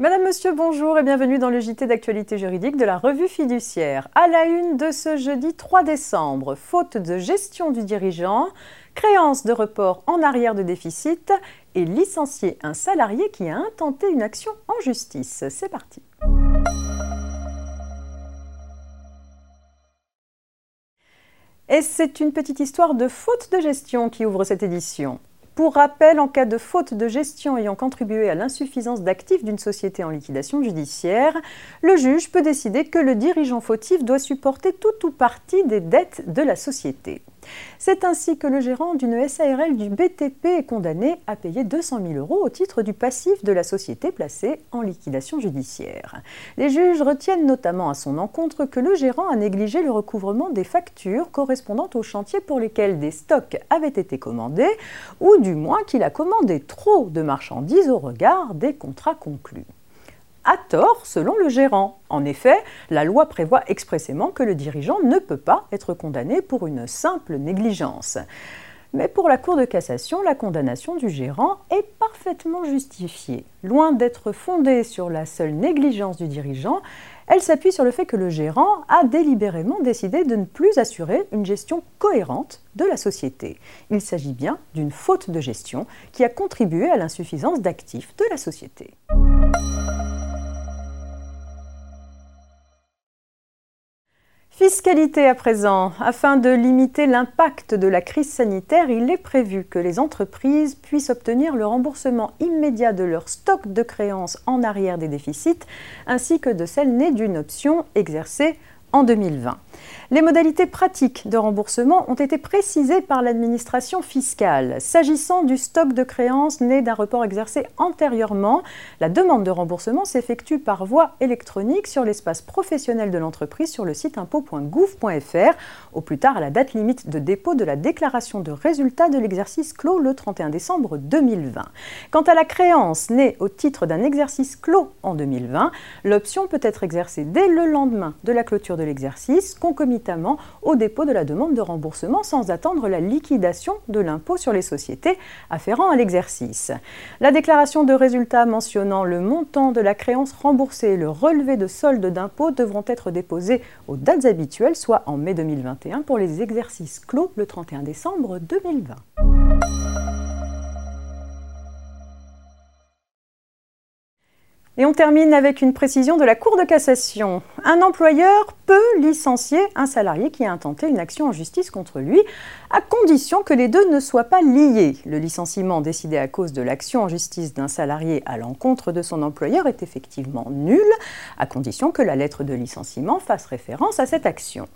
monsieur, bonjour et bienvenue dans le JT d'actualité juridique de la revue fiduciaire. À la une de ce jeudi 3 décembre, faute de gestion du dirigeant, créance de report en arrière de déficit et licencier un salarié qui a intenté une action en justice. C'est parti. Et c'est une petite histoire de faute de gestion qui ouvre cette édition. Pour rappel, en cas de faute de gestion ayant contribué à l'insuffisance d'actifs d'une société en liquidation judiciaire, le juge peut décider que le dirigeant fautif doit supporter tout ou partie des dettes de la société. C'est ainsi que le gérant d'une SARL du BTP est condamné à payer 200 000 euros au titre du passif de la société placée en liquidation judiciaire. Les juges retiennent notamment à son encontre que le gérant a négligé le recouvrement des factures correspondant aux chantiers pour lesquels des stocks avaient été commandés, ou du moins qu'il a commandé trop de marchandises au regard des contrats conclus tort selon le gérant. En effet, la loi prévoit expressément que le dirigeant ne peut pas être condamné pour une simple négligence. Mais pour la Cour de cassation, la condamnation du gérant est parfaitement justifiée. Loin d'être fondée sur la seule négligence du dirigeant, elle s'appuie sur le fait que le gérant a délibérément décidé de ne plus assurer une gestion cohérente de la société. Il s'agit bien d'une faute de gestion qui a contribué à l'insuffisance d'actifs de la société. Fiscalité à présent. Afin de limiter l'impact de la crise sanitaire, il est prévu que les entreprises puissent obtenir le remboursement immédiat de leur stock de créances en arrière des déficits, ainsi que de celles nées d'une option exercée en 2020. Les modalités pratiques de remboursement ont été précisées par l'administration fiscale. S'agissant du stock de créances né d'un report exercé antérieurement, la demande de remboursement s'effectue par voie électronique sur l'espace professionnel de l'entreprise sur le site impôt.gouv.fr, au plus tard à la date limite de dépôt de la déclaration de résultat de l'exercice clos le 31 décembre 2020. Quant à la créance née au titre d'un exercice clos en 2020, l'option peut être exercée dès le lendemain de la clôture de l'exercice, au dépôt de la demande de remboursement sans attendre la liquidation de l'impôt sur les sociétés afférent à l'exercice. La déclaration de résultat mentionnant le montant de la créance remboursée et le relevé de solde d'impôt devront être déposés aux dates habituelles, soit en mai 2021 pour les exercices clos le 31 décembre 2020. Et on termine avec une précision de la Cour de cassation. Un employeur peut licencier un salarié qui a intenté une action en justice contre lui, à condition que les deux ne soient pas liés. Le licenciement décidé à cause de l'action en justice d'un salarié à l'encontre de son employeur est effectivement nul, à condition que la lettre de licenciement fasse référence à cette action.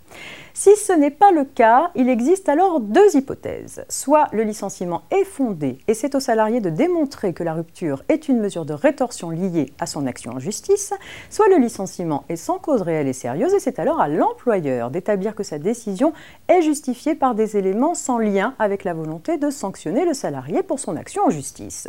Si ce n'est pas le cas, il existe alors deux hypothèses. Soit le licenciement est fondé et c'est au salarié de démontrer que la rupture est une mesure de rétorsion liée à son action en justice, soit le licenciement est sans cause réelle et sérieuse et c'est alors à l'employeur d'établir que sa décision est justifiée par des éléments sans lien avec la volonté de sanctionner le salarié pour son action en justice.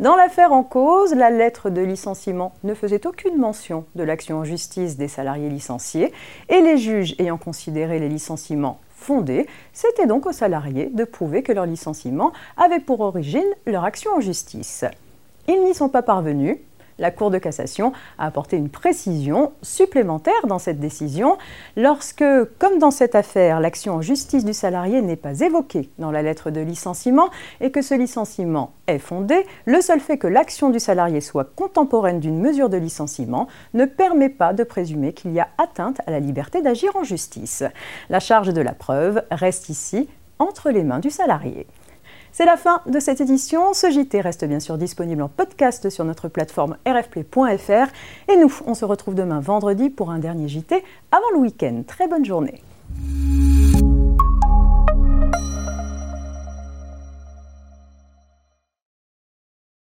Dans l'affaire en cause, la lettre de licenciement ne faisait aucune mention de l'action en justice des salariés licenciés et les juges ayant considéré les licenciements fondés, c'était donc aux salariés de prouver que leur licenciement avait pour origine leur action en justice. Ils n'y sont pas parvenus la Cour de cassation a apporté une précision supplémentaire dans cette décision lorsque, comme dans cette affaire, l'action en justice du salarié n'est pas évoquée dans la lettre de licenciement et que ce licenciement est fondé, le seul fait que l'action du salarié soit contemporaine d'une mesure de licenciement ne permet pas de présumer qu'il y a atteinte à la liberté d'agir en justice. La charge de la preuve reste ici entre les mains du salarié. C'est la fin de cette édition. Ce JT reste bien sûr disponible en podcast sur notre plateforme rfplay.fr. Et nous, on se retrouve demain vendredi pour un dernier JT avant le week-end. Très bonne journée.